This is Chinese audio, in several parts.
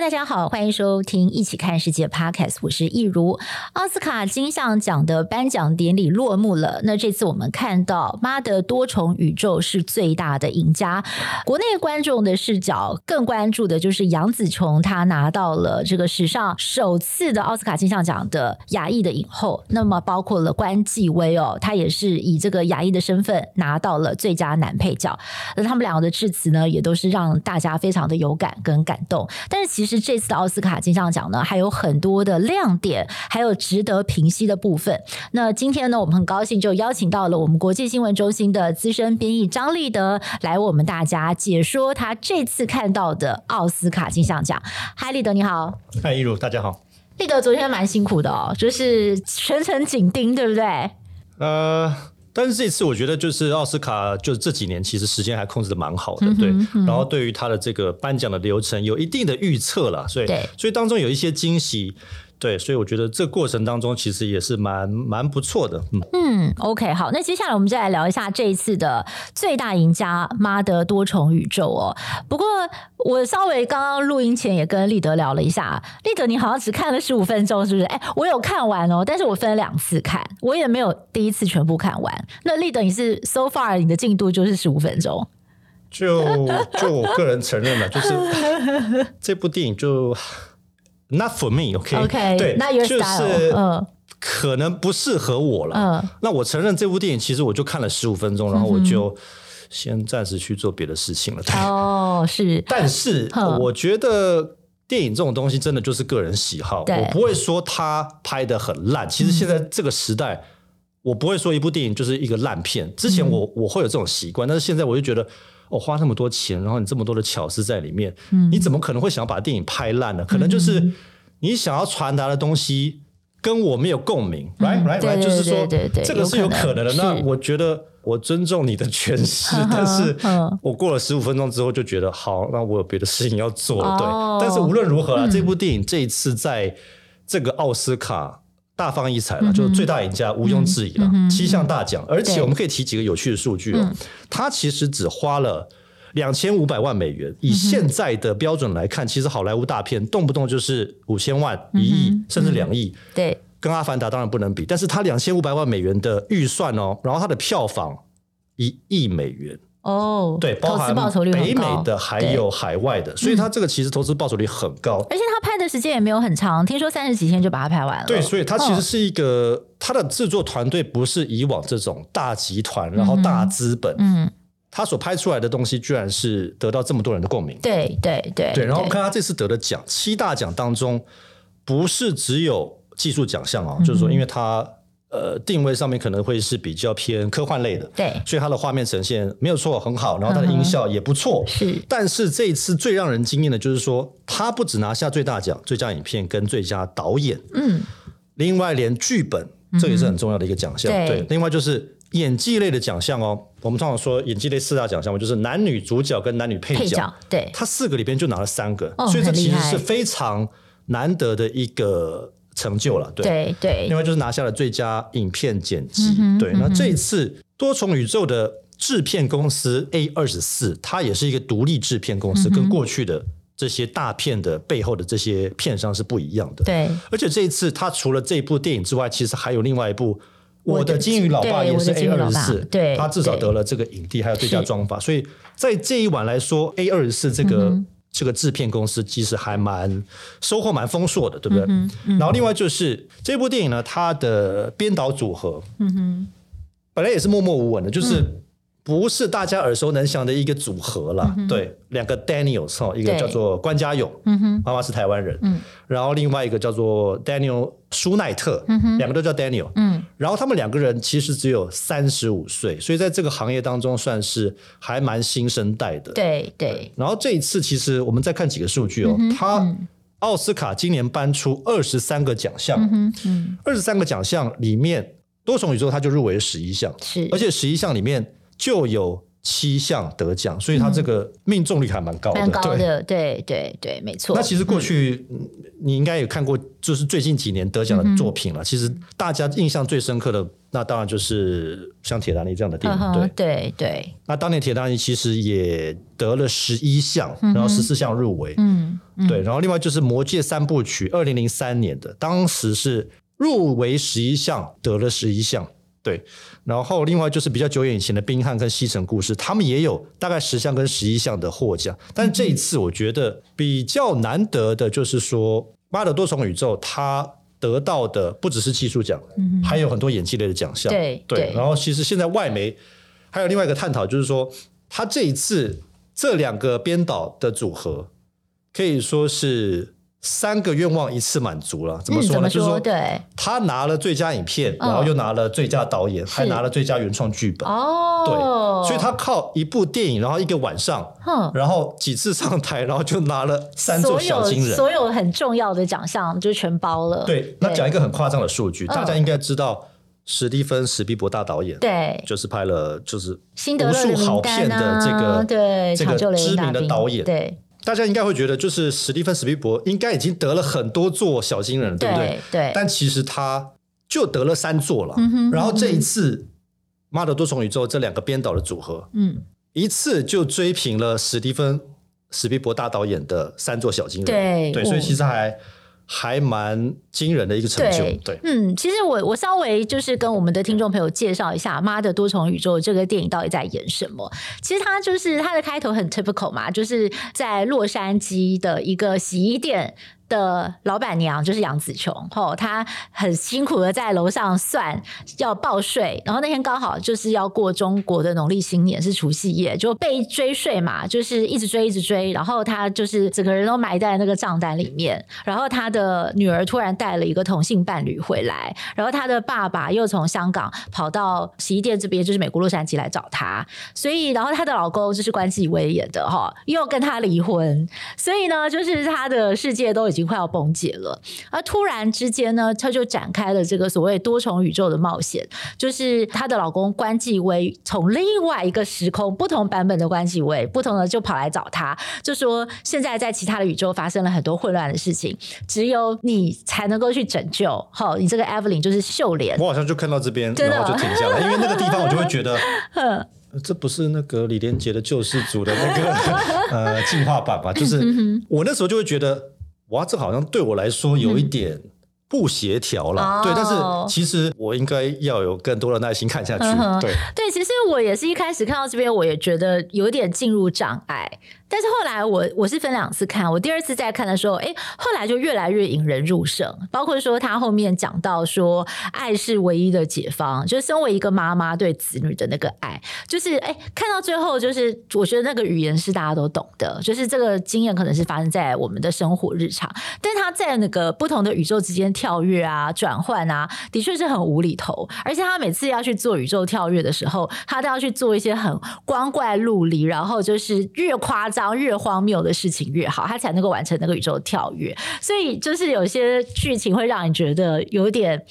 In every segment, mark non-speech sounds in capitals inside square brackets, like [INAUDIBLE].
大家好，欢迎收听《一起看世界》Podcast，我是益如。奥斯卡金像奖的颁奖典礼落幕了。那这次我们看到《妈的多重宇宙》是最大的赢家。国内观众的视角更关注的就是杨紫琼，她拿到了这个史上首次的奥斯卡金像奖的亚裔的影后。那么包括了关继威哦，他也是以这个亚裔的身份拿到了最佳男配角。那他们两个的致辞呢，也都是让大家非常的有感跟感动。但是其实。是这次的奥斯卡金像奖呢，还有很多的亮点，还有值得评析的部分。那今天呢，我们很高兴就邀请到了我们国际新闻中心的资深编译张立德来为我们大家解说他这次看到的奥斯卡金像奖。嗨，立德你好。嗨，一如大家好。立德昨天蛮辛苦的哦，就是全程紧盯，对不对？呃。但是这次我觉得就是奥斯卡，就这几年其实时间还控制的蛮好的，对。然后对于他的这个颁奖的流程有一定的预测了，所以所以当中有一些惊喜。对，所以我觉得这过程当中其实也是蛮蛮不错的。嗯嗯，OK，好，那接下来我们再来聊一下这一次的最大赢家《妈的多重宇宙》哦。不过我稍微刚刚录音前也跟立德聊了一下，立德你好像只看了十五分钟，是不是？哎，我有看完哦，但是我分了两次看，我也没有第一次全部看完。那立德你是 so far 你的进度就是十五分钟？就就我个人承认了，就是 [LAUGHS] 这部电影就。Not for me，OK？Okay? Okay, 对，那就是可能不适合我了。嗯，那我承认这部电影其实我就看了十五分钟，然后我就先暂时去做别的事情了。哦，是。但是我觉得电影这种东西真的就是个人喜好，我不会说他拍的很烂。其实现在这个时代，我不会说一部电影就是一个烂片。之前我我会有这种习惯，但是现在我就觉得。哦，花那么多钱，然后你这么多的巧思在里面，嗯，你怎么可能会想要把电影拍烂呢？可能就是你想要传达的东西跟我没有共鸣，right right right，就是说，这个是有可能的。那我觉得我尊重你的诠释，[LAUGHS] 但是我过了十五分钟之后就觉得，好，那我有别的事情要做了，对。但是无论如何啊，这部电影这一次在这个奥斯卡。大放异彩了，就是最大赢家，毋庸置疑了，嗯、七项大奖，而且我们可以提几个有趣的数据哦。他其实只花了两千五百万美元，以现在的标准来看，其实好莱坞大片动不动就是五千万、一亿，甚至两亿。对，跟《阿凡达》当然不能比，但是他两千五百万美元的预算哦，然后他的票房一亿美元。哦，对，包含北美的还有海外的，所以它这个其实投资报酬率很高，而且它拍的时间也没有很长，听说三十几天就把它拍完了。对，所以它其实是一个，它的制作团队不是以往这种大集团，然后大资本，嗯，他所拍出来的东西居然是得到这么多人的共鸣。对对对对，然后看他这次得的奖，七大奖当中不是只有技术奖项啊，就是说，因为他。呃，定位上面可能会是比较偏科幻类的，对，所以它的画面呈现没有错，很好，然后它的音效也不错，是。但是这一次最让人惊艳的就是说，他不只拿下最大奖，最佳影片跟最佳导演，嗯，另外连剧本，这也是很重要的一个奖项，对。另外就是演技类的奖项哦，我们通常说演技类四大奖项嘛，就是男女主角跟男女配角，对，他四个里边就拿了三个，所以这其实是非常难得的一个。成就了，对对，对，另外就是拿下了最佳影片剪辑，嗯、对。那这一次多重宇宙的制片公司 A 二十四，它也是一个独立制片公司，嗯，跟过去的这些大片的背后的这些片商是不一样的。对，而且这一次它除了这一部电影之外，其实还有另外一部《我的金鱼老爸》也是 A 二十四，对，他至少得了这个影帝，还有最佳妆发。所以在这一晚来说，A 二十四这个。嗯这个制片公司其实还蛮收获蛮丰硕的，对不对？嗯嗯、然后另外就是这部电影呢，它的编导组合，嗯哼，本来也是默默无闻的，就是。嗯不是大家耳熟能详的一个组合了，嗯、对，两个 Daniels 哈，一个叫做关家勇，妈妈是台湾人，嗯，然后另外一个叫做 Daniel 舒奈特，嗯，两个都叫 Daniel，嗯，然后他们两个人其实只有三十五岁，所以在这个行业当中算是还蛮新生代的，对对。然后这一次其实我们再看几个数据哦，嗯、他奥斯卡今年颁出二十三个奖项，嗯，二十三个奖项里面多重宇宙他就入围了十一项，是，而且十一项里面。就有七项得奖，所以他这个命中率还蛮高的。蛮高的，对对对，没错。那其实过去、嗯、你应该有看过，就是最近几年得奖的作品了。嗯、其实大家印象最深刻的，那当然就是像《铁达尼》这样的电影。嗯、对对对。那当年《铁达尼》其实也得了十一项，然后十四项入围。嗯，嗯对。然后另外就是《魔戒三部曲》，二零零三年的，当时是入围十一项，得了十一项。对，然后另外就是比较久远以前的《冰汉》跟《西城故事》，他们也有大概十项跟十一项的获奖。但这一次我觉得比较难得的就是说，《妈的多重宇宙》它得到的不只是技术奖，嗯、还有很多演技类的奖项。对对，对。然后其实现在外媒还有另外一个探讨，就是说他这一次这两个编导的组合可以说是。三个愿望一次满足了，怎么说呢？嗯、说就是说，对，他拿了最佳影片，然后又拿了最佳导演，哦、还拿了最佳原创剧本。哦，对，所以他靠一部电影，然后一个晚上，嗯、然后几次上台，然后就拿了三座小金人，所有，很重要的奖项就全包了。对，那讲一个很夸张的数据，大家应该知道，史蒂芬史匹柏大导演，对，就是拍了就是无数好片的这个对这个知名的导演，对。大家应该会觉得，就是史蒂芬史皮伯应该已经得了很多座小金人，对不对？对。但其实他就得了三座了。嗯哼。然后这一次，《妈的多重宇宙》这两个编导的组合，嗯，一次就追平了史蒂芬史皮伯大导演的三座小金人。对对，所以其实还。还蛮惊人的一个成就，对，对嗯，其实我我稍微就是跟我们的听众朋友介绍一下《妈的多重宇宙》这个电影到底在演什么。其实它就是它的开头很 typical 嘛，就是在洛杉矶的一个洗衣店。的老板娘就是杨紫琼，吼，她很辛苦的在楼上算要报税，然后那天刚好就是要过中国的农历新年，是除夕夜，就被追税嘛，就是一直追一直追，然后她就是整个人都埋在那个账单里面，然后她的女儿突然带了一个同性伴侣回来，然后她的爸爸又从香港跑到洗衣店这边，就是美国洛杉矶来找她，所以然后她的老公就是关继威演的哈，又跟她离婚，所以呢，就是她的世界都已经。已经快要崩解了，而突然之间呢，他就展开了这个所谓多重宇宙的冒险。就是她的老公关继威从另外一个时空、不同版本的关继威，不同的就跑来找她，就说现在在其他的宇宙发生了很多混乱的事情，只有你才能够去拯救。好，你这个 Evelyn 就是秀莲，我好像就看到这边，然后就停下来，因为那个地方我就会觉得。[LAUGHS] 这不是那个李连杰的救世主的那个 [LAUGHS] 呃进化版吧？就是我那时候就会觉得。哇，这好像对我来说有一点不协调了，嗯、对，但是其实我应该要有更多的耐心看下去，嗯、对，对，其实我也是一开始看到这边，我也觉得有点进入障碍。但是后来我我是分两次看，我第二次再看的时候，哎，后来就越来越引人入胜。包括说他后面讲到说，爱是唯一的解方，就是身为一个妈妈对子女的那个爱，就是哎，看到最后，就是我觉得那个语言是大家都懂的，就是这个经验可能是发生在我们的生活日常，但他在那个不同的宇宙之间跳跃啊、转换啊，的确是很无厘头。而且他每次要去做宇宙跳跃的时候，他都要去做一些很光怪陆离，然后就是越夸张。越荒谬的事情越好，他才能够完成那个宇宙跳跃。所以就是有些剧情会让你觉得有点，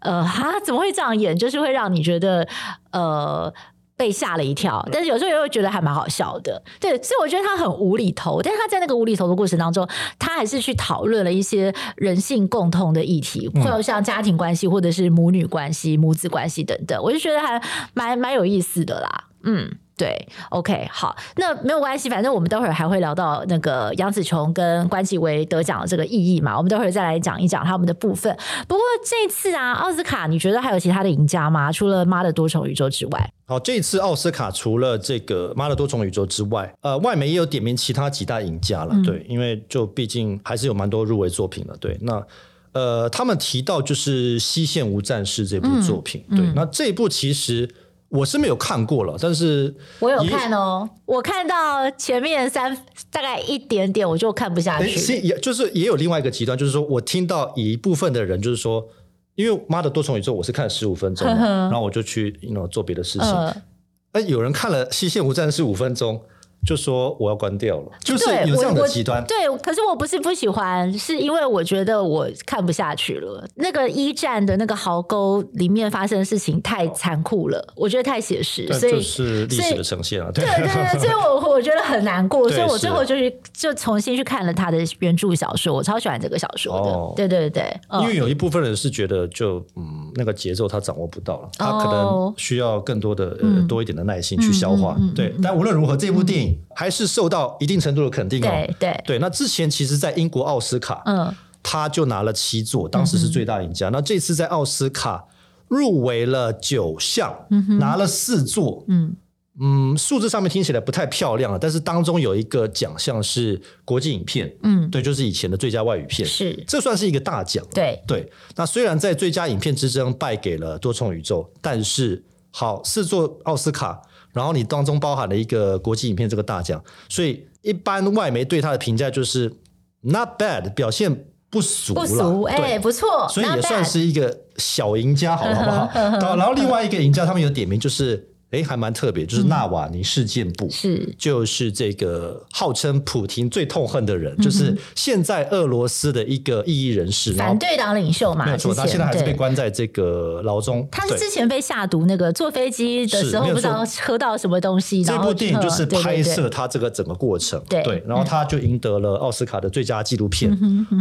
呃，哈，怎么会这样演？就是会让你觉得，呃，被吓了一跳。但是有时候又会觉得还蛮好笑的。对，所以我觉得他很无厘头，但是他在那个无厘头的过程当中，他还是去讨论了一些人性共通的议题，会有像家庭关系，或者是母女关系、母子关系等等。我就觉得还蛮蛮有意思的啦。嗯。对，OK，好，那没有关系，反正我们待会儿还会聊到那个杨紫琼跟关继威得奖的这个意义嘛，我们待会儿再来讲一讲他们的部分。不过这次啊，奥斯卡你觉得还有其他的赢家吗？除了《妈的多重宇宙》之外？好，这次奥斯卡除了这个《妈的多重宇宙》之外，呃，外媒也有点名其他几大赢家了，嗯、对，因为就毕竟还是有蛮多入围作品的，对，那呃，他们提到就是《西线无战事》这部作品，嗯、对，嗯、那这一部其实。我是没有看过了，但是我有看哦。我看到前面三大概一点点，我就看不下去。也就是也有另外一个极端，就是说我听到一部分的人就是说，因为妈的多重宇宙我是看十五分钟，然后我就去 you know 做别的事情。哎，有人看了《西线无战事》五分钟，就说我要关掉了，就是有这样的极端。对，可是我不是不喜欢，是因为我觉得我看不下去了。那个一战的那个壕沟里面发生的事情太残酷了，我觉得太写实，所以就是历史的呈现了。对对对，[LAUGHS] 所以我我觉得很难过，所以我最后就是就重新去看了他的原著小说，我超喜欢这个小说的。哦、对对对，因为有一部分人是觉得就嗯那个节奏他掌握不到了，他可能需要更多的、多一点的耐心去消化。对，但无论如何，这部电影。还是受到一定程度的肯定哦。对对对，那之前其实，在英国奥斯卡，嗯，他就拿了七座，当时是最大赢家。嗯、那这次在奥斯卡入围了九项，嗯、拿了四座。嗯嗯，数字上面听起来不太漂亮了，但是当中有一个奖项是国际影片，嗯，对，就是以前的最佳外语片，是这算是一个大奖。对对，那虽然在最佳影片之争败给了多重宇宙，但是好四座奥斯卡。然后你当中包含了一个国际影片这个大奖，所以一般外媒对他的评价就是 not bad，表现不俗了，不俗，哎对、欸，不错，所以也算是一个小赢家，好不 [LAUGHS] 好？然后另外一个赢家，他们有点名就是。哎，还蛮特别，就是纳瓦尼事件簿，是就是这个号称普廷最痛恨的人，就是现在俄罗斯的一个异议人士，反对党领袖嘛，没有错，他现在还是被关在这个牢中。他是之前被下毒，那个坐飞机的时候不知道喝到什么东西。这部电影就是拍摄他这个整个过程，对，然后他就赢得了奥斯卡的最佳纪录片。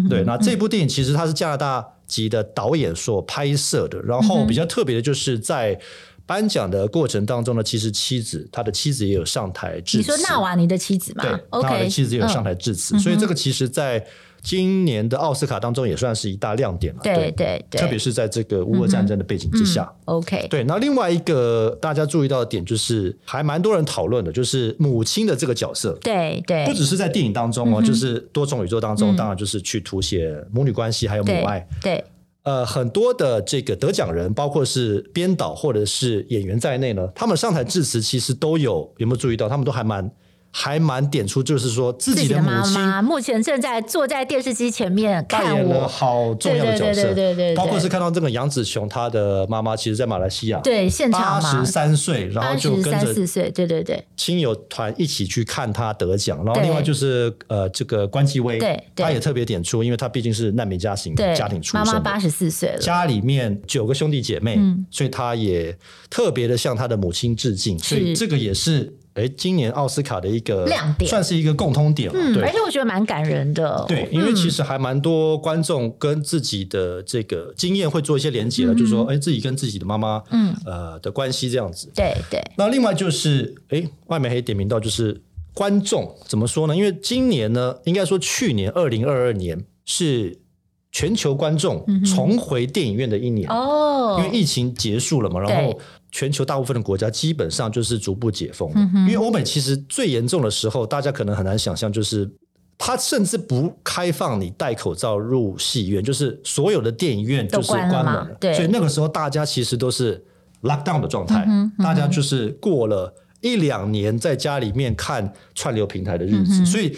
对，那这部电影其实他是加拿大籍的导演所拍摄的，然后比较特别的就是在。颁奖的过程当中呢，其实妻子他的妻子也有上台致辞。你说纳瓦尼的妻子吗？对，纳瓦尼的妻子也有上台致辞，所以这个其实在今年的奥斯卡当中也算是一大亮点了。对对对，特别是在这个乌俄战争的背景之下。OK，对。那另外一个大家注意到的点就是，还蛮多人讨论的，就是母亲的这个角色。对对，不只是在电影当中哦，就是多重宇宙当中，当然就是去凸显母女关系还有母爱。对。呃，很多的这个得奖人，包括是编导或者是演员在内呢，他们上台致辞其实都有，有没有注意到？他们都还蛮。还蛮点出，就是说自己的母亲目前正在坐在电视机前面看我，扮演了好重要的角色，对对对，包括是看到这个杨紫琼，她的妈妈其实，在马来西亚，对，现场八十三岁，然后就跟着四岁，对对对，亲友团一起去看他得奖，然后另外就是呃，这个关继威，对，他也特别点出，因为他毕竟是难民家庭家庭出身，妈妈八十四岁了，家里面九个兄弟姐妹，所以他也特别的向他的母亲致敬，所以这个也是。哎，今年奥斯卡的一个亮点，算是一个共通点。嗯，对而且我觉得蛮感人的。对，因为其实还蛮多观众跟自己的这个经验会做一些连接的，嗯、就是说，哎，自己跟自己的妈妈，嗯，呃的关系这样子。对对。那另外就是，哎，外面还点名到就是观众怎么说呢？因为今年呢，应该说去年二零二二年是全球观众重回电影院的一年哦，因为疫情结束了嘛，然后。全球大部分的国家基本上就是逐步解封，嗯、因为欧美其实最严重的时候，大家可能很难想象，就是它甚至不开放你戴口罩入戏院，就是所有的电影院就是关门了。对，所以那个时候大家其实都是 lockdown 的状态，嗯嗯、大家就是过了一两年在家里面看串流平台的日子，嗯、所以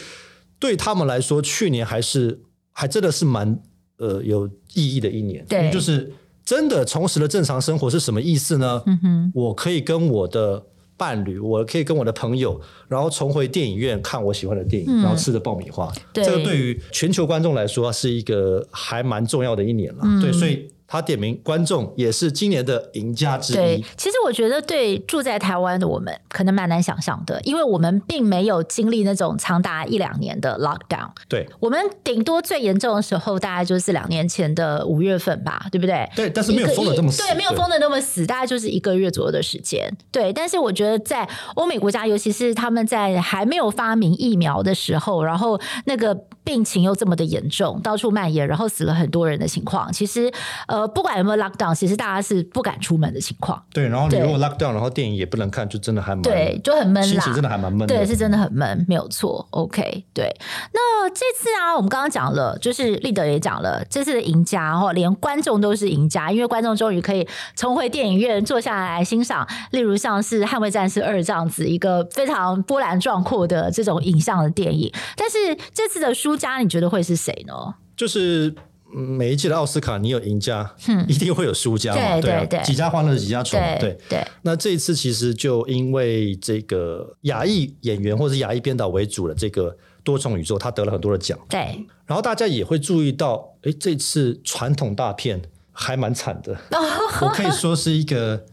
对他们来说，去年还是还真的是蛮呃有意义的一年，对，就是。真的重拾了正常生活是什么意思呢？嗯哼，我可以跟我的伴侣，我可以跟我的朋友，然后重回电影院看我喜欢的电影，嗯、然后吃着爆米花。这个对于全球观众来说是一个还蛮重要的一年了。嗯、对，所以。他点名观众也是今年的赢家之一。对，其实我觉得对住在台湾的我们可能蛮难想象的，因为我们并没有经历那种长达一两年的 lockdown。对，我们顶多最严重的时候大概就是两年前的五月份吧，对不对？对，但是没有封的这么死。对，没有封的那么死，大概就是一个月左右的时间。对，但是我觉得在欧美国家，尤其是他们在还没有发明疫苗的时候，然后那个病情又这么的严重，到处蔓延，然后死了很多人的情况，其实呃，不管有没有 lockdown，其实大家是不敢出门的情况。对，然后你如果 lockdown，然后电影也不能看，就真的还蛮对，就很闷，心情真的还蛮闷。对，是真的很闷，没有错。OK，对。那这次啊，我们刚刚讲了，就是立德也讲了，这次的赢家哈，连观众都是赢家，因为观众终于可以重回电影院坐下来欣赏，例如像是《捍卫战士二》这样子一个非常波澜壮阔的这种影像的电影。但是这次的输家，你觉得会是谁呢？就是。每一届的奥斯卡，你有赢家，嗯，一定会有输家嘛，对对，几家欢乐几家愁，对对。那这一次其实就因为这个亚裔演员或者是亚裔编导为主的这个多重宇宙，他得了很多的奖，对。然后大家也会注意到，哎，这次传统大片还蛮惨的，[LAUGHS] 我可以说是一个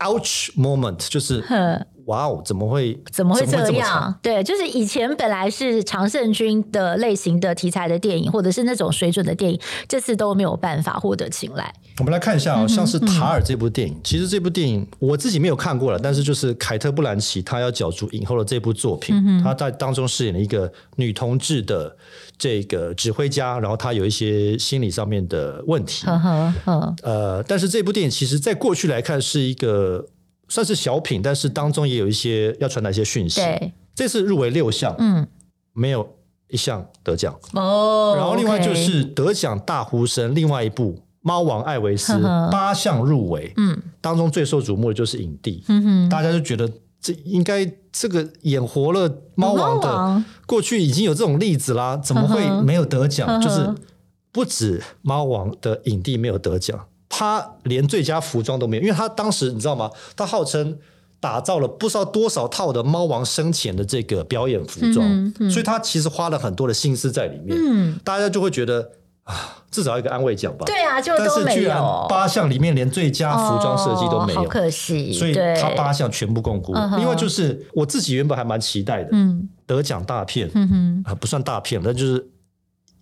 ouch moment，就是。哇哦！怎么会？怎么会这样？这对，就是以前本来是常胜军的类型的题材的电影，或者是那种水准的电影，这次都没有办法获得青睐。我们来看一下啊、哦，像是《塔尔》这部电影，嗯、其实这部电影我自己没有看过了，但是就是凯特·布兰奇她要角逐影后的这部作品，嗯、她在当中饰演了一个女同志的这个指挥家，然后她有一些心理上面的问题。呵呵呵呃，但是这部电影其实在过去来看是一个。算是小品，但是当中也有一些要传达一些讯息。对，这次入围六项，嗯，没有一项得奖。哦。然后另外就是得奖大呼声，另外一部《猫王艾维斯》八项入围，嗯，当中最受瞩目的就是影帝，嗯哼，大家就觉得这应该这个演活了猫王的过去已经有这种例子啦，怎么会没有得奖？就是不止猫王的影帝没有得奖。他连最佳服装都没有，因为他当时你知道吗？他号称打造了不知道多少套的猫王生前的这个表演服装，嗯嗯、所以他其实花了很多的心思在里面。嗯，大家就会觉得啊，至少一个安慰奖吧。对啊，就都没有。居然八项里面连最佳服装设计都没有，哦、好可惜。所以他八项全部摃龟。对另外就是我自己原本还蛮期待的，嗯，得奖大片，嗯哼，啊不算大片，但就是。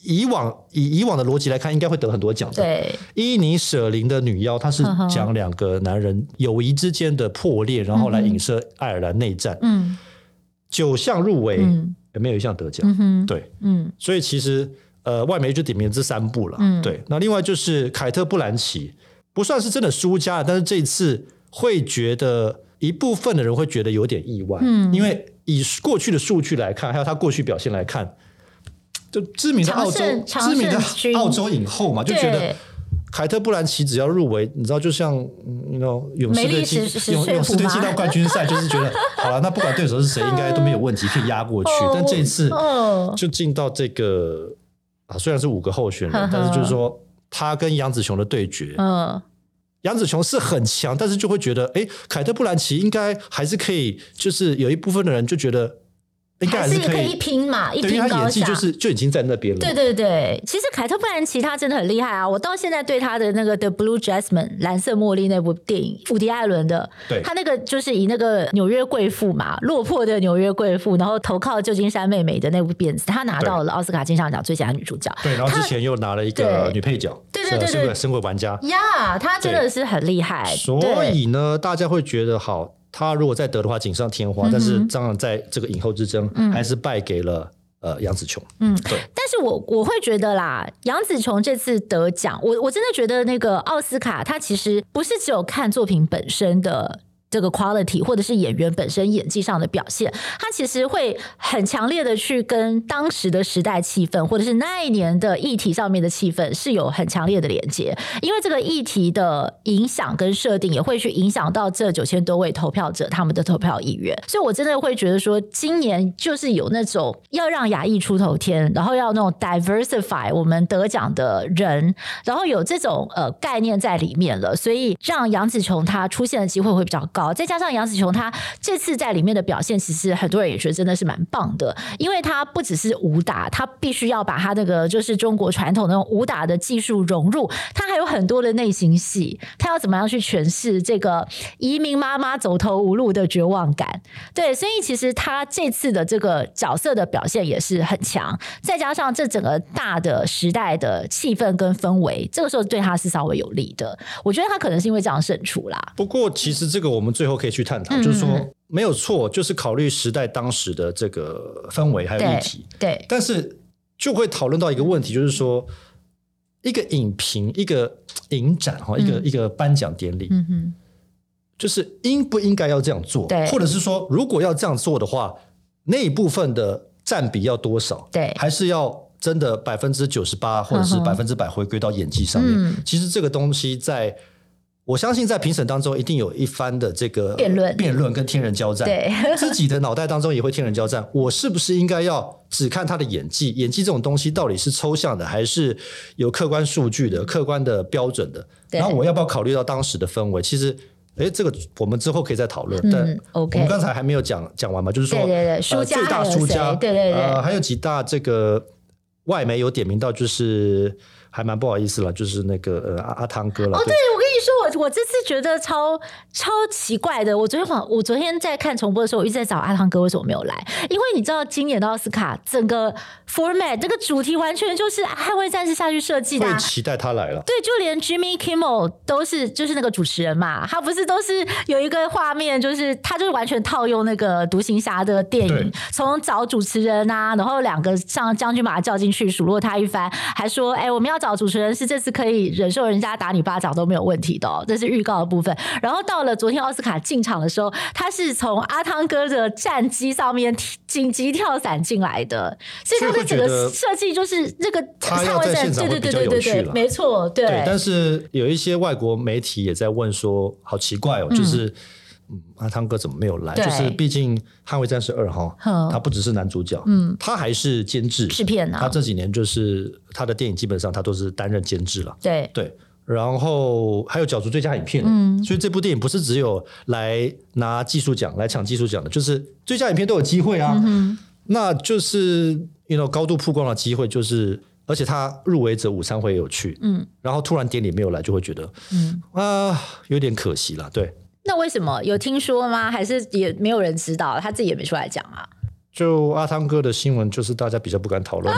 以往以以往的逻辑来看，应该会得很多奖的。对，伊尼舍林的女妖，她是讲两个男人友谊之间的破裂，然后来影射爱尔兰内战。嗯，九项入围，也没有一项得奖。嗯对，嗯，所以其实呃，外媒就点名这三部了。嗯，对。那另外就是凯特·布兰奇，不算是真的输家，但是这次会觉得一部分的人会觉得有点意外。嗯，因为以过去的数据来看，还有他过去表现来看。就知名的澳洲知名的 [LAUGHS] 澳洲影后嘛，就觉得凯特·布兰奇只要入围，你知道，就像你知道勇士队进勇勇士队进到冠军赛，就是觉得 [LAUGHS] 好了，那不管对手是谁，应该都没有问题，可以压过去。但这一次就进到这个啊，虽然是五个候选人，但是就是说他跟杨紫琼的对决，嗯，杨紫琼是很强，但是就会觉得，哎，凯特·布兰奇应该还是可以，就是有一部分的人就觉得。应该还是可以一拼嘛，一拼高下。他演技就是就已经在那边了。对对对，其实凯特·布兰奇他真的很厉害啊！我到现在对他的那个《The Blue Jasmine》蓝色茉莉那部电影，伍迪·艾伦的，对，他那个就是以那个纽约贵妇嘛，落魄的纽约贵妇，然后投靠旧金山妹妹的那部片子，他拿到了奥斯卡金像奖最佳女主角。对，然后之前又拿了一个女配角，对对对对，神鬼玩家呀，他真的是很厉害。所以呢，大家会觉得好。他如果再得的话，锦上添花。嗯、但是当然，在这个影后之争，嗯、还是败给了呃杨紫琼。嗯，对。但是我我会觉得啦，杨紫琼这次得奖，我我真的觉得那个奥斯卡，它其实不是只有看作品本身的。这个 quality 或者是演员本身演技上的表现，他其实会很强烈的去跟当时的时代气氛，或者是那一年的议题上面的气氛是有很强烈的连接，因为这个议题的影响跟设定也会去影响到这九千多位投票者他们的投票意愿，所以我真的会觉得说，今年就是有那种要让亚裔出头天，然后要那种 diversify 我们得奖的人，然后有这种呃概念在里面了，所以让杨紫琼她出现的机会会比较高。再加上杨紫琼，她这次在里面的表现，其实很多人也觉得真的是蛮棒的，因为她不只是武打，她必须要把她那个就是中国传统那种武打的技术融入，她还有很多的内心戏，她要怎么样去诠释这个移民妈妈走投无路的绝望感？对，所以其实她这次的这个角色的表现也是很强，再加上这整个大的时代的气氛跟氛围，这个时候对她是稍微有利的。我觉得她可能是因为这样胜出啦。不过，其实这个我们。最后可以去探讨，就是说没有错，就是考虑时代当时的这个氛围还有议题，对。但是就会讨论到一个问题，就是说一个影评、一个影展哈，一个一个颁奖典礼，嗯哼，就是应不应该要这样做？对，或者是说，如果要这样做的话，那一部分的占比要多少？对，还是要真的百分之九十八，或者是百分之百回归到演技上面？其实这个东西在。我相信在评审当中一定有一番的这个辩论、辩论跟天人交战。对，[LAUGHS] 自己的脑袋当中也会天人交战。我是不是应该要只看他的演技？演技这种东西到底是抽象的，还是有客观数据的、客观的标准的？然后我要不要考虑到当时的氛围？其实，哎，这个我们之后可以再讨论。但、嗯、OK，我们刚才还没有讲讲完嘛？就是说，对对对，输家、呃、最大输家，对对对，呃，还有几大这个外媒有点名到，就是。还蛮不好意思了，就是那个呃阿阿汤哥了。哦，对，我跟你说，我我这次觉得超超奇怪的。我昨天晚我昨天在看重播的时候，我一直在找阿汤哥为什么没有来，因为你知道今年的奥斯卡整个 format 这个主题完全就是捍卫战士下去设计的，啊，期待他来了。对，就连 Jimmy Kimmel 都是就是那个主持人嘛，他不是都是有一个画面，就是他就是完全套用那个独行侠的电影，从找主持人啊，然后两个上将军把他叫进去数落他一番，还说哎我们要找。主持人是这次可以忍受人家打你巴掌都没有问题的哦，这是预告的部分。然后到了昨天奥斯卡进场的时候，他是从阿汤哥的战机上面紧急跳伞进来的，所以他的整个设计就是这个他要在现场会比较有趣了，没错，对，对。但是有一些外国媒体也在问说，好奇怪哦，就是。阿汤哥怎么没有来？就是毕竟《捍卫战士二》哈，他不只是男主角，嗯，他还是监制制片呢。他这几年就是他的电影基本上他都是担任监制了，对对。然后还有角逐最佳影片，嗯，所以这部电影不是只有来拿技术奖来抢技术奖的，就是最佳影片都有机会啊。嗯，那就是因为高度曝光的机会，就是而且他入围者午餐会也有去，嗯，然后突然典礼没有来，就会觉得，嗯啊，有点可惜了，对。那为什么有听说吗？还是也没有人知道？他自己也没出来讲啊。就阿汤哥的新闻，就是大家比较不敢讨论。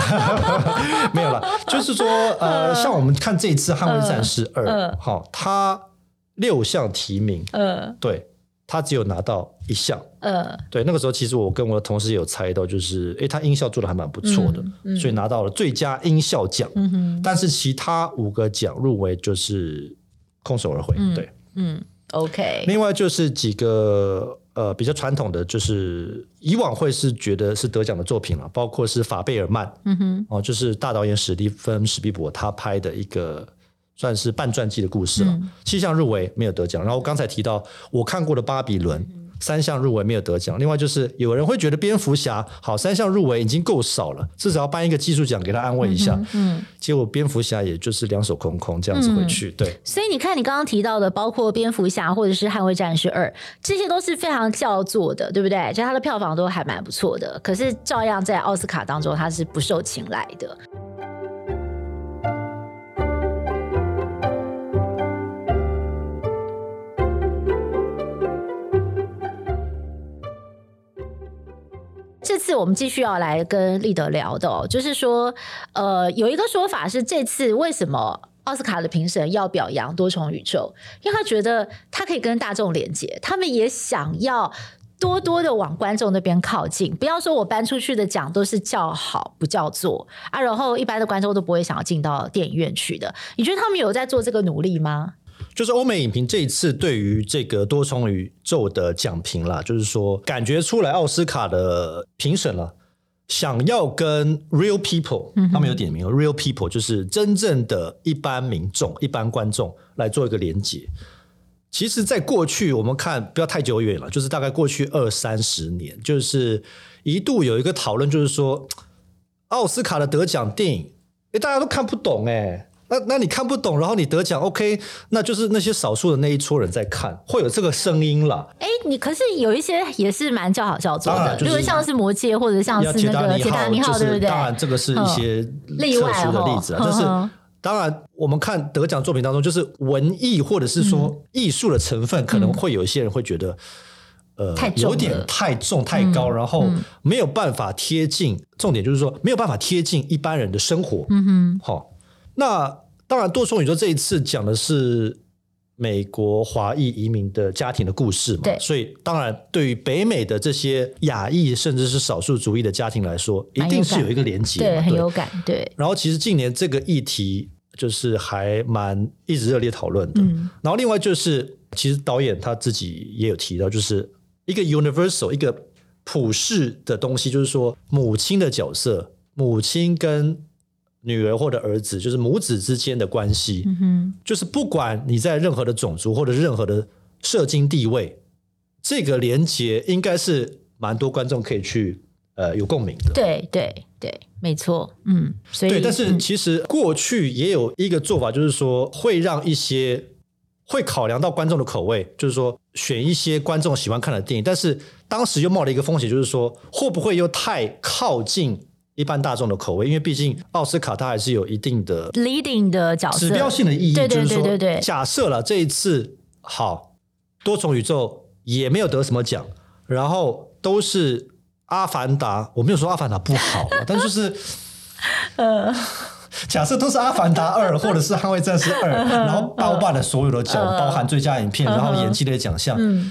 [LAUGHS] 没有了，就是说，呃，像我们看这一次《捍卫战士二》，好，他六项提名，嗯，对，他只有拿到一项，嗯，对。那个时候，其实我跟我的同事也有猜到，就是，哎，他音效做的还蛮不错的，所以拿到了最佳音效奖。嗯。但是其他五个奖入围就是空手而回，嗯、对，嗯。OK，另外就是几个呃比较传统的，就是以往会是觉得是得奖的作品了，包括是法贝尔曼，嗯哼，哦，就是大导演史蒂芬史蒂伯他拍的一个算是半传记的故事了，嗯、七项入围没有得奖。然后刚才提到我看过的巴比伦。嗯三项入围没有得奖，另外就是有人会觉得蝙蝠侠好，三项入围已经够少了，至少要颁一个技术奖给他安慰一下。嗯，嗯结果蝙蝠侠也就是两手空空这样子回去。嗯、对，所以你看你刚刚提到的，包括蝙蝠侠或者是捍卫战士二，这些都是非常叫座的，对不对？就他的票房都还蛮不错的，可是照样在奥斯卡当中他是不受青睐的。这次我们继续要来跟立德聊的哦，就是说，呃，有一个说法是，这次为什么奥斯卡的评审要表扬多重宇宙？因为他觉得他可以跟大众连接，他们也想要多多的往观众那边靠近。不要说我搬出去的奖都是叫好不叫座啊，然后一般的观众都不会想要进到电影院去的。你觉得他们有在做这个努力吗？就是欧美影评这一次对于这个多重宇宙的讲评啦，就是说感觉出来奥斯卡的评审了，想要跟 real people，他们有点名 real people，就是真正的一般民众、一般观众来做一个连接。其实，在过去我们看不要太久远了，就是大概过去二三十年，就是一度有一个讨论，就是说奥斯卡的得奖电影，诶，大家都看不懂诶。那那你看不懂，然后你得奖，OK，那就是那些少数的那一撮人在看，会有这个声音了。哎，你可是有一些也是蛮叫好叫座的，就是、像是魔戒，或者像是那个铁达尼号，对不对？当然，这个是一些特殊的例子啊。但是当然，我们看得奖作品当中，就是文艺或者是说艺术的成分，可能会有一些人会觉得，嗯、呃，有点太重太高，嗯、然后没有办法贴近。重点就是说，没有办法贴近一般人的生活。嗯哼，好。那当然，多重宇宙这一次讲的是美国华裔移民的家庭的故事嘛，对，所以当然对于北美的这些亚裔甚至是少数族裔的家庭来说，一定是有一个连接，对，很有感，对。然后其实近年这个议题就是还蛮一直热烈讨论的。嗯，然后另外就是，其实导演他自己也有提到，就是一个 universal 一个普世的东西，就是说母亲的角色，母亲跟女儿或者儿子，就是母子之间的关系。嗯哼，就是不管你在任何的种族或者任何的社经地位，这个连结应该是蛮多观众可以去呃有共鸣的。对对对，没错。嗯，所以对，但是其实过去也有一个做法，就是说会让一些。会考量到观众的口味，就是说选一些观众喜欢看的电影，但是当时又冒了一个风险，就是说会不会又太靠近一般大众的口味？因为毕竟奥斯卡它还是有一定的 leading 的角色、指标性的意义。对对对对对，就是说，假设了这一次好多重宇宙也没有得什么奖，然后都是阿凡达，我没有说阿凡达不好，[LAUGHS] 但就是呃。假设都是《阿凡达二》或者是《捍卫战士二》，[LAUGHS] 然后包办了所有的奖，包含最佳影片，然后演技类奖项。嗯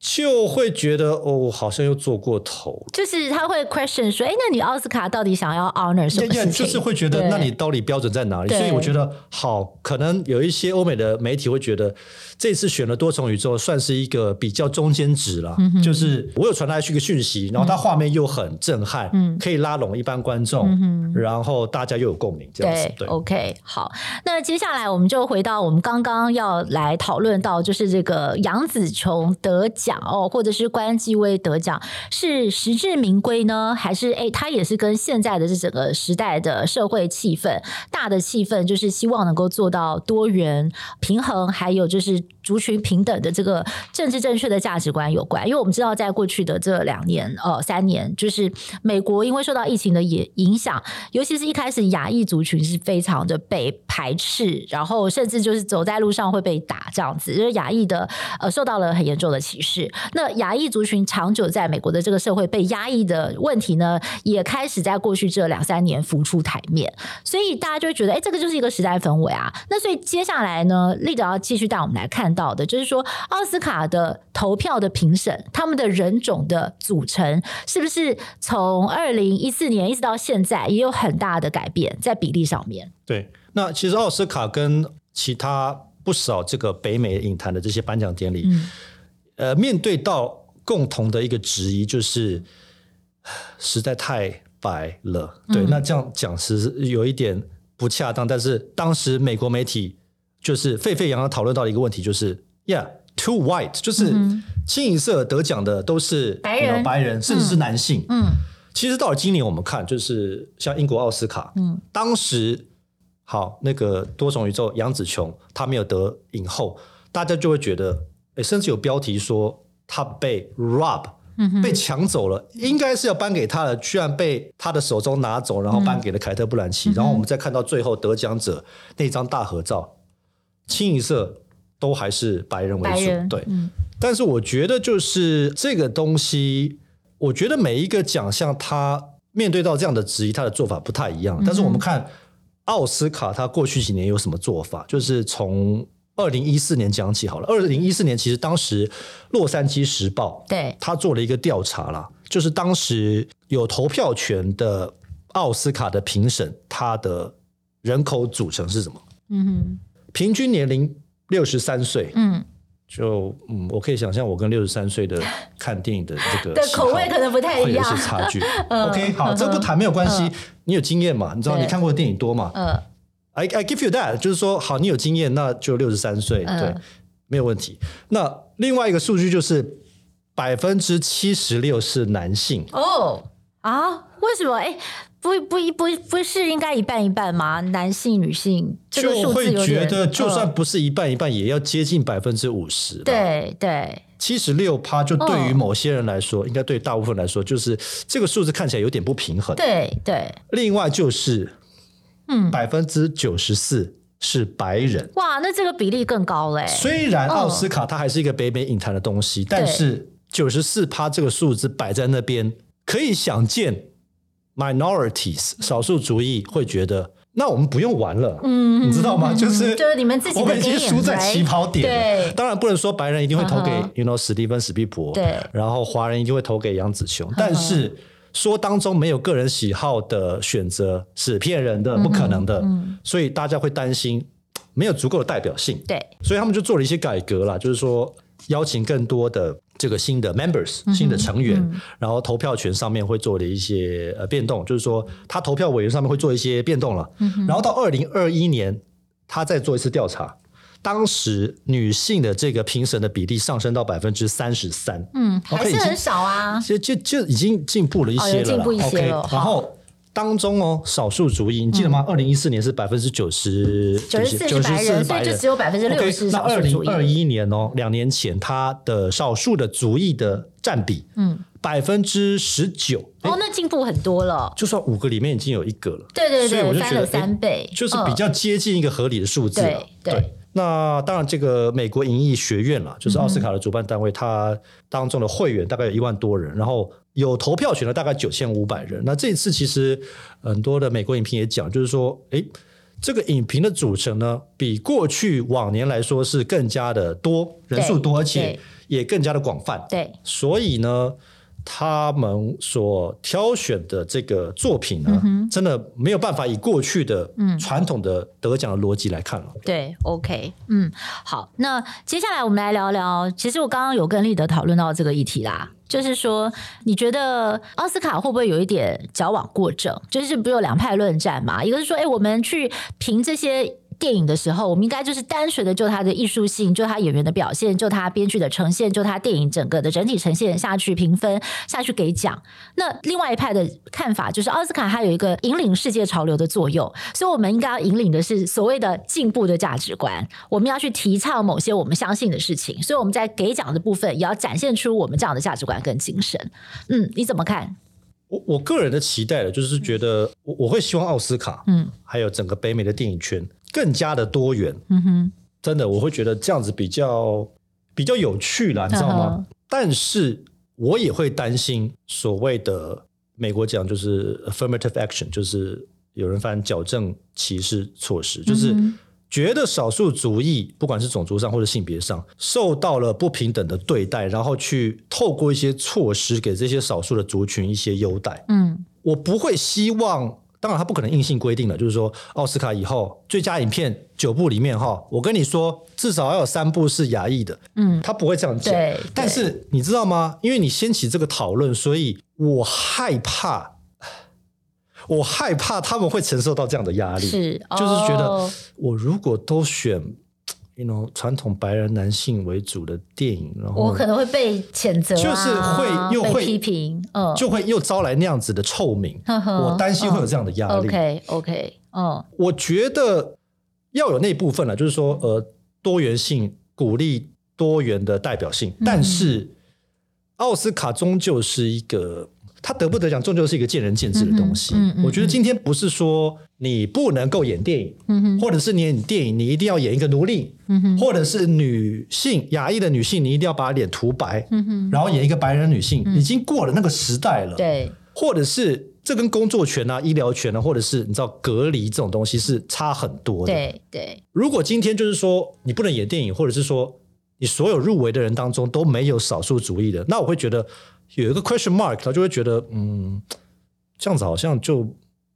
就会觉得哦，好像又做过头。就是他会 question 说，哎，那你奥斯卡到底想要 honor 什么事情？就是会觉得，那你到底标准在哪里？所以我觉得，好，可能有一些欧美的媒体会觉得，这次选了多重宇宙算是一个比较中间值了。嗯、就是我有传达去一个讯息，然后它画面又很震撼，嗯、可以拉拢一般观众，嗯、然后大家又有共鸣，这样子。对，对，OK，好。那接下来我们就回到我们刚刚要来讨论到，就是这个杨紫琼得奖。奖哦，或者是关继威得奖，是实至名归呢，还是哎，他也是跟现在的这整个时代的社会气氛、大的气氛，就是希望能够做到多元平衡，还有就是。族群平等的这个政治正确的价值观有关，因为我们知道，在过去的这两年、呃三年，就是美国因为受到疫情的影影响，尤其是一开始亚裔族群是非常的被排斥，然后甚至就是走在路上会被打这样子，就是亚裔的呃受到了很严重的歧视。那亚裔族群长久在美国的这个社会被压抑的问题呢，也开始在过去这两三年浮出台面，所以大家就会觉得，哎，这个就是一个时代氛围啊。那所以接下来呢，立德要继续带我们来看。到的就是说，奥斯卡的投票的评审，他们的人种的组成，是不是从二零一四年一直到现在也有很大的改变在比例上面？对，那其实奥斯卡跟其他不少这个北美影坛的这些颁奖典礼，嗯、呃，面对到共同的一个质疑，就是实在太白了。对，嗯、那这样讲是有一点不恰当，但是当时美国媒体。就是沸沸扬扬讨论到的一个问题，就是，Yeah，too white，就是清一色得奖的都是白人，白人甚至是男性。嗯，其实到了今年我们看，就是像英国奥斯卡，嗯，当时好那个多重宇宙杨紫琼她没有得影后，大家就会觉得，诶甚至有标题说他被 rob，被抢走了，应该是要颁给他的，居然被他的手中拿走，然后颁给了凯特·布兰奇。然后我们再看到最后得奖者那张大合照。清一色都还是白人为主，对。嗯、但是我觉得就是这个东西，我觉得每一个奖项他面对到这样的质疑，他的做法不太一样。嗯、但是我们看奥斯卡，他过去几年有什么做法？就是从二零一四年讲起好了。二零一四年其实当时《洛杉矶时报》对他做了一个调查啦，就是当时有投票权的奥斯卡的评审，他的人口组成是什么？嗯哼。平均年龄六十三岁，嗯，就嗯，我可以想象我跟六十三岁的看电影的这个 [LAUGHS] 的口味可能不太一样，会有些差距。[LAUGHS] OK，好，这不谈没有关系，你有经验嘛？你知道你看过的电影多嘛？嗯，I I give you that，就是说，好，你有经验，那就六十三岁，对，没有问题。那另外一个数据就是百分之七十六是男性。哦啊，为什么？哎。不不不不是应该一半一半吗？男性女性这个数字有点，就会觉得就算不是一半一半，也要接近百分之五十。对对，七十六趴就对于某些人来说，哦、应该对大部分来说，就是这个数字看起来有点不平衡。对对。另外就是，嗯，百分之九十四是白人。哇，那这个比例更高嘞。虽然奥斯卡它还是一个北美影坛的东西，哦、但是九十四趴这个数字摆在那边，可以想见。Minorities 少数族裔会觉得，那我们不用玩了，嗯，你知道吗？就是就是你们自己，我们已经输在起跑点。对，当然不能说白人一定会投给，you know，史蒂芬史匹柏，对，然后华人一定会投给杨紫琼。但是说当中没有个人喜好的选择是骗人的，不可能的。所以大家会担心没有足够的代表性。对，所以他们就做了一些改革啦，就是说邀请更多的这个新的 members、新的成员，嗯、然后投票权上面会做了一些呃变动，就是说他投票委员上面会做一些变动了。嗯、然后到二零二一年，他再做一次调查，当时女性的这个评审的比例上升到百分之三十三，嗯，还是很少啊，其实就就已经进步了一些了，进步一些了。然后。当中哦，少数族裔，你记得吗？二零一四年是百分之九十九十四是白人，所以就只有百分之六十。那二零二一年哦，两年前，他的少数的族裔的占比，嗯，百分之十九。哦，那进步很多了。就算五个里面已经有一个了，对对对，所以我就觉得翻了三倍，就是比较接近一个合理的数字了。对。那当然，这个美国影艺学院啦，就是奥斯卡的主办单位，它当中的会员大概有一万多人，然后有投票权的大概九千五百人。那这一次其实很多的美国影评也讲，就是说，诶，这个影评的组成呢，比过去往年来说是更加的多，人数多，而且也更加的广泛。对，所以呢。他们所挑选的这个作品呢，嗯、真的没有办法以过去的传统的得奖的逻辑来看了。对，OK，嗯，好，那接下来我们来聊聊。其实我刚刚有跟立德讨论到这个议题啦，就是说，你觉得奥斯卡会不会有一点矫枉过正？就是不有两派论战嘛？一个是说，哎，我们去评这些。电影的时候，我们应该就是单纯的就他的艺术性，就他演员的表现，就他编剧的呈现，就他电影整个的整体呈现下去评分下去给奖。那另外一派的看法就是，奥斯卡它有一个引领世界潮流的作用，所以我们应该要引领的是所谓的进步的价值观。我们要去提倡某些我们相信的事情，所以我们在给奖的部分也要展现出我们这样的价值观跟精神。嗯，你怎么看？我我个人的期待呢，就是觉得我我会希望奥斯卡，嗯，还有整个北美的电影圈。更加的多元，嗯哼，真的，我会觉得这样子比较比较有趣啦，你知道吗？嗯、但是我也会担心所谓的美国讲就是 affirmative action，就是有人翻矫正歧视措施，就是觉得少数族裔不管是种族上或者性别上受到了不平等的对待，然后去透过一些措施给这些少数的族群一些优待。嗯，我不会希望。当然，他不可能硬性规定了，就是说，奥斯卡以后最佳影片九部里面，哈，我跟你说，至少要有三部是亚裔的，嗯，他不会这样讲。对，但是你知道吗？因为你掀起这个讨论，所以我害怕，我害怕他们会承受到这样的压力，是，哦、就是觉得我如果都选。那种传统白人男性为主的电影，然后我可能会被谴责、啊，就是会又会批评，嗯，就会又招来那样子的臭名。呵呵我担心会有这样的压力。OK OK，嗯，我觉得要有那部分了，就是说，呃，多元性，鼓励多元的代表性，嗯、但是奥斯卡终究是一个。他得不得奖，终究是一个见仁见智的东西。嗯嗯嗯、我觉得今天不是说你不能够演电影，嗯、或者是你演电影你一定要演一个奴隶，嗯、或者是女性亚裔的女性你一定要把脸涂白，嗯、然后演一个白人女性，嗯、已经过了那个时代了。对，或者是这跟工作权啊、医疗权啊，或者是你知道隔离这种东西是差很多的。对对，对如果今天就是说你不能演电影，或者是说你所有入围的人当中都没有少数主义的，那我会觉得。有一个 question mark，他就会觉得，嗯，这样子好像就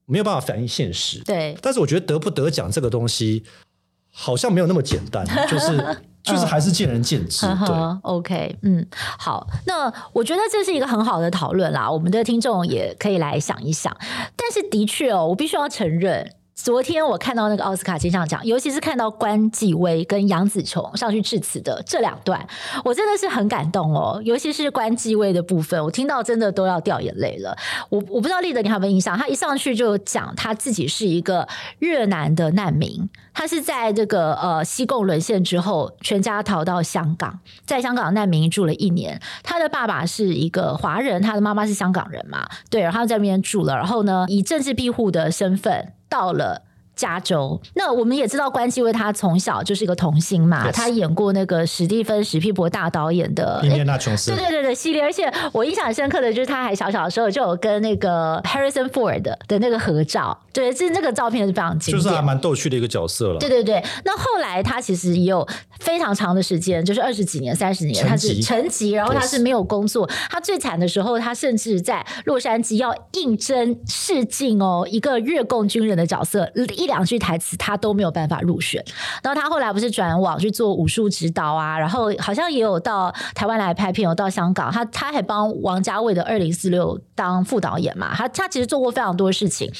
没有办法反映现实。对，但是我觉得得不得奖这个东西好像没有那么简单，[LAUGHS] 就是就是还是见仁见智。[LAUGHS] 对，OK，嗯，好，那我觉得这是一个很好的讨论啦，我们的听众也可以来想一想。但是的确哦，我必须要承认。昨天我看到那个奥斯卡金像奖，尤其是看到关继威跟杨紫琼上去致辞的这两段，我真的是很感动哦。尤其是关继威的部分，我听到真的都要掉眼泪了。我我不知道立德你有没有印象，他一上去就讲他自己是一个越南的难民，他是在这个呃西贡沦陷之后，全家逃到香港，在香港难民住了一年。他的爸爸是一个华人，他的妈妈是香港人嘛，对，然后在那边住了，然后呢，以政治庇护的身份。到了加州，那我们也知道关继威他从小就是一个童星嘛，Yes. 他演过那个史蒂芬史皮伯大导演的《印第安纳琼斯》，对对对对系列，而且我印象深刻的就是他还小小的时候就有跟那个 Harrison Ford 的那个合照，对，这那个照片是非常经典，就是还蛮逗趣的一个角色了。对对对，那后来他其实也有非常长的时间，就是二十几年、三十年，他是沉寂，然后他是没有工作。他最惨的时候，他甚至在洛杉矶要应征试镜哦，一个越共军人的角色。一两句台词他都没有办法入选。然后他后来不是转网去做武术指导啊，然后好像也有到台湾来拍片，有到香港，他他还帮王家卫的《二零四六》当副导演嘛。他他其实做过非常多事情，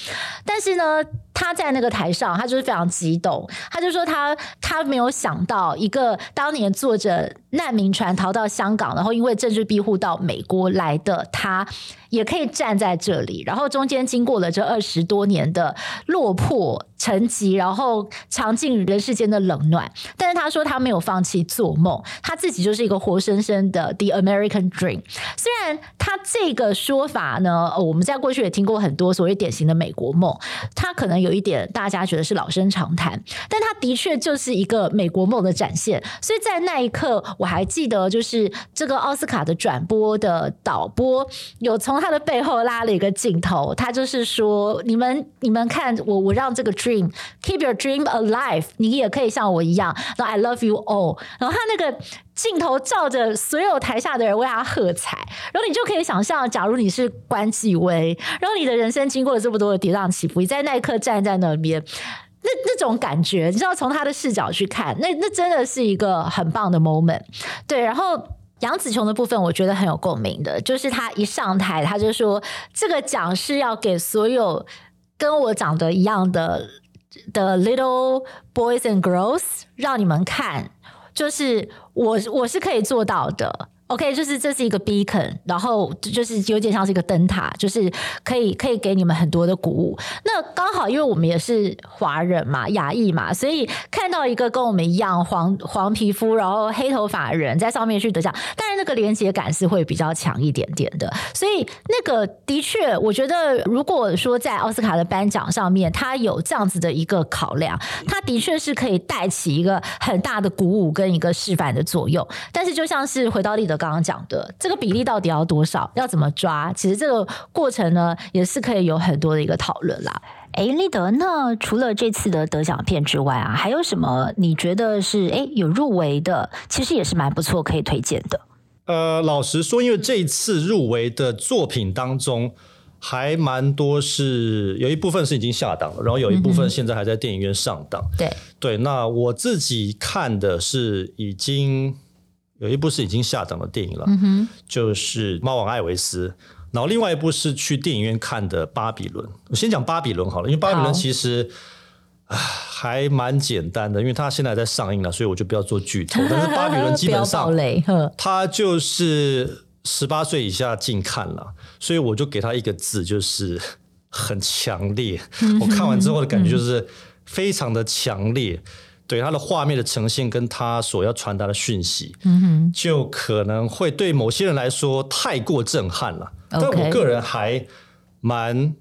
但是呢，他在那个台上，他就是非常激动，他就说他他没有想到一个当年坐着难民船逃到香港，然后因为政治庇护到美国来的他。也可以站在这里，然后中间经过了这二十多年的落魄沉寂，然后尝尽人世间的冷暖。但是他说他没有放弃做梦，他自己就是一个活生生的 The American Dream。虽然他这个说法呢，我们在过去也听过很多所谓典型的美国梦，他可能有一点大家觉得是老生常谈，但他的确就是一个美国梦的展现。所以在那一刻，我还记得就是这个奥斯卡的转播的导播有从。他的背后拉了一个镜头，他就是说：“你们，你们看我，我让这个 dream keep your dream alive，你也可以像我一样。然后 I love you all。然后他那个镜头照着所有台下的人为他喝彩，然后你就可以想象，假如你是关继威，然后你的人生经过了这么多的跌宕起伏，你在那一刻站在那边，那那种感觉，你知道从他的视角去看，那那真的是一个很棒的 moment。对，然后。”杨紫琼的部分，我觉得很有共鸣的，就是他一上台，他就说这个奖是要给所有跟我长得一样的的 little boys and girls，让你们看，就是我我是可以做到的。OK，就是这是一个 beacon，然后就是有点像是一个灯塔，就是可以可以给你们很多的鼓舞。那刚好，因为我们也是华人嘛，亚裔嘛，所以看到一个跟我们一样黄黄皮肤，然后黑头发人在上面去得奖，但是那个连接感是会比较强一点点的。所以那个的确，我觉得如果说在奥斯卡的颁奖上面，他有这样子的一个考量，他的确是可以带起一个很大的鼓舞跟一个示范的作用。但是就像是回到立德。刚刚讲的这个比例到底要多少？要怎么抓？其实这个过程呢，也是可以有很多的一个讨论啦。哎，立德，那除了这次的得奖片之外啊，还有什么你觉得是哎有入围的？其实也是蛮不错，可以推荐的。呃，老实说，因为这一次入围的作品当中，还蛮多是有一部分是已经下档了，然后有一部分现在还在电影院上档。对、嗯、对，那我自己看的是已经。有一部是已经下档的电影了，嗯、就是《猫王艾维斯》，然后另外一部是去电影院看的《巴比伦》。我先讲《巴比伦》好了，因为《巴比伦》其实还蛮简单的，因为它现在在上映了，所以我就不要做剧透。[LAUGHS] 但是《巴比伦》基本上，它就是十八岁以下禁看了，所以我就给他一个字，就是很强烈。我看完之后的感觉就是非常的强烈。对它的画面的呈现，跟它所要传达的讯息，嗯哼，就可能会对某些人来说太过震撼了。但我个人还蛮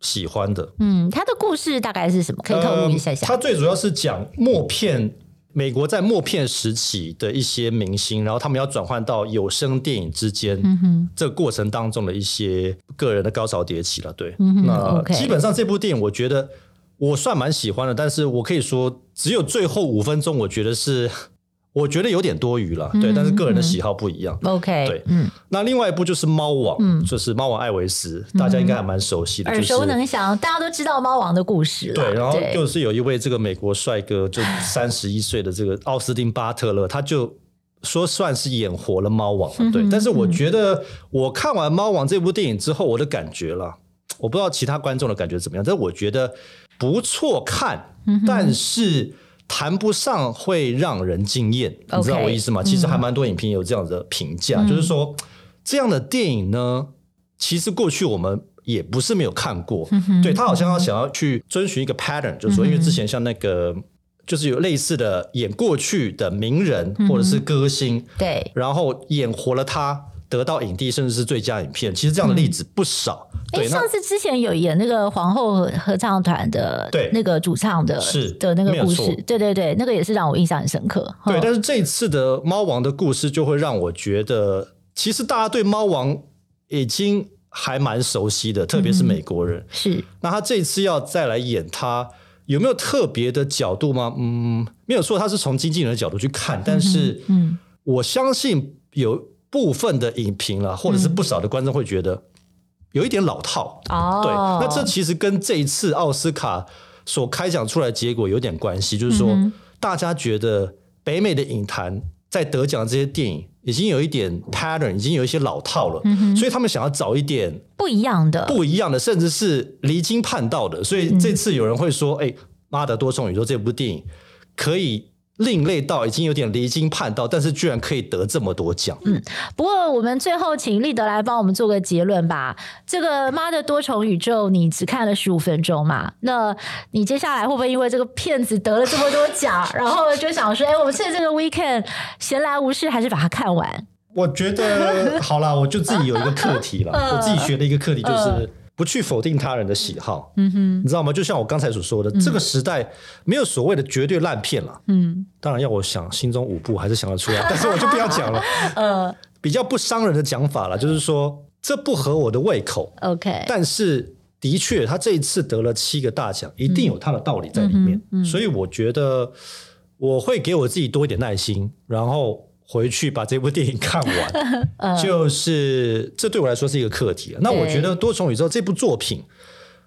喜欢的。嗯，它的故事大概是什么？可以透露一下下。它、呃、最主要是讲默片，美国在默片时期的一些明星，然后他们要转换到有声电影之间，嗯哼，这个过程当中的一些个人的高潮迭起了。对，嗯，那基本上这部电影，我觉得。我算蛮喜欢的，但是我可以说，只有最后五分钟，我觉得是，[LAUGHS] 我觉得有点多余了，嗯、对。但是个人的喜好不一样。OK，对，嗯。那另外一部就是《猫王》，嗯，就是《猫王艾维斯》，大家应该还蛮熟悉的，就是、耳熟能详，大家都知道猫王的故事了。对，然后就是有一位这个美国帅哥，就 [LAUGHS] 三十一岁的这个奥斯汀巴特勒，他就说算是演活了猫王了，对。嗯、但是我觉得我看完《猫王》这部电影之后，我的感觉了，我不知道其他观众的感觉怎么样，但是我觉得。不错看，但是谈不上会让人惊艳，嗯、你知道我意思吗？其实还蛮多影评有这样的评价，嗯、就是说这样的电影呢，其实过去我们也不是没有看过。嗯、对，他好像要想要去遵循一个 pattern，、嗯、就是说，因为之前像那个就是有类似的演过去的名人或者是歌星，对、嗯，然后演活了他。得到影帝甚至是最佳影片，其实这样的例子不少。哎、嗯，对上次之前有演那个皇后合唱团的，对那个主唱的，是的那个故事，对对对，那个也是让我印象很深刻。对，但是这一次的猫王的故事就会让我觉得，其实大家对猫王已经还蛮熟悉的，特别是美国人。嗯、是，那他这一次要再来演他，有没有特别的角度吗？嗯，没有说他是从经纪人的角度去看，但是嗯，我相信有。部分的影评了，或者是不少的观众会觉得有一点老套哦。对，那这其实跟这一次奥斯卡所开奖出来的结果有点关系，就是说、嗯、大家觉得北美的影坛在得奖的这些电影已经有一点 pattern，已经有一些老套了，嗯、所以他们想要找一点不一样的、不一样的，甚至是离经叛道的。所以这次有人会说：“哎、嗯，妈的多重宇宙这部电影可以。”另类到已经有点离经叛道，但是居然可以得这么多奖。嗯，不过我们最后请立德来帮我们做个结论吧。这个妈的多重宇宙，你只看了十五分钟嘛？那你接下来会不会因为这个片子得了这么多奖，然后就想说，哎，我们趁这个 weekend 闲来无事，还是把它看完？我觉得好啦，我就自己有一个课题了。[LAUGHS] 我自己学的一个课题就是。不去否定他人的喜好，嗯哼，你知道吗？就像我刚才所说的，嗯、这个时代没有所谓的绝对烂片了，嗯，当然要我想心中五部还是想得出来，[LAUGHS] 但是我就不要讲了，呃，比较不伤人的讲法了，就是说这不合我的胃口，OK，但是的确他这一次得了七个大奖，一定有他的道理在里面，嗯嗯、所以我觉得我会给我自己多一点耐心，然后。回去把这部电影看完，呃、[LAUGHS] 就是这对我来说是一个课题。那我觉得《多重宇宙》这部作品，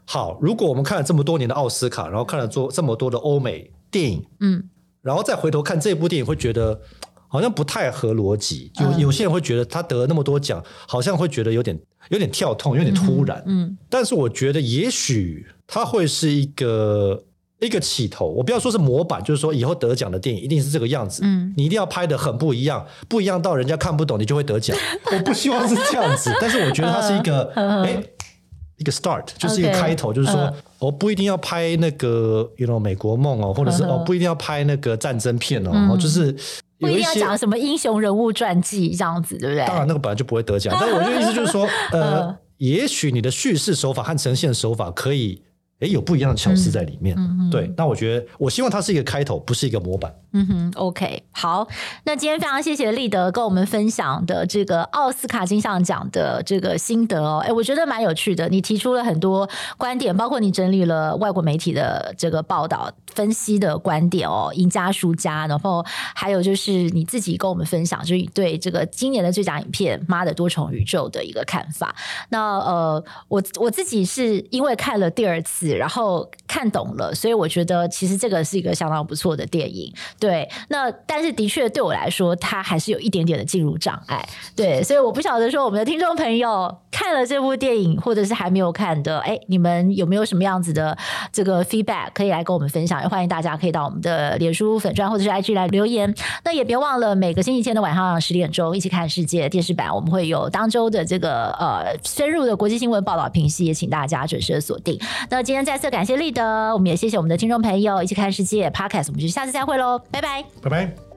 好，如果我们看了这么多年的奥斯卡，然后看了做这么多的欧美电影，嗯，然后再回头看这部电影，会觉得好像不太合逻辑。有有些人会觉得他得了那么多奖，好像会觉得有点有点跳痛，有点突然。嗯，嗯，但是我觉得也许它会是一个。一个起头，我不要说是模板，就是说以后得奖的电影一定是这个样子。嗯，你一定要拍的很不一样，不一样到人家看不懂，你就会得奖。我不希望是这样子，[LAUGHS] 但是我觉得它是一个，哎，一个 start，就是一个开头，就是说，我不一定要拍那个，you know，美国梦哦，或者是哦，不一定要拍那个战争片哦，就是不一定要讲什么英雄人物传记这样子，对不对？当然，那个本来就不会得奖。但我的意思就是说，[LAUGHS] 呃，也许你的叙事手法和呈现手法可以。诶，有不一样的巧思在里面，嗯嗯、对。那我觉得，我希望它是一个开头，不是一个模板。嗯哼，OK，好。那今天非常谢谢立德跟我们分享的这个奥斯卡金像奖的这个心得哦。哎，我觉得蛮有趣的。你提出了很多观点，包括你整理了外国媒体的这个报道分析的观点哦，赢家输家，然后还有就是你自己跟我们分享，就是对这个今年的最佳影片《妈的多重宇宙》的一个看法。那呃，我我自己是因为看了第二次。然后看懂了，所以我觉得其实这个是一个相当不错的电影。对，那但是的确对我来说，它还是有一点点的进入障碍。对，所以我不晓得说我们的听众朋友看了这部电影，或者是还没有看的，哎，你们有没有什么样子的这个 feedback 可以来跟我们分享？也欢迎大家可以到我们的脸书粉专或者是 IG 来留言。那也别忘了每个星期天的晚上十点钟，一起看世界电视版，我们会有当周的这个呃深入的国际新闻报道评析，也请大家准时的锁定。那今天再次感谢立德，我们也谢谢我们的听众朋友，一起看世界 Podcast，我们就下次再会喽，拜拜，拜拜。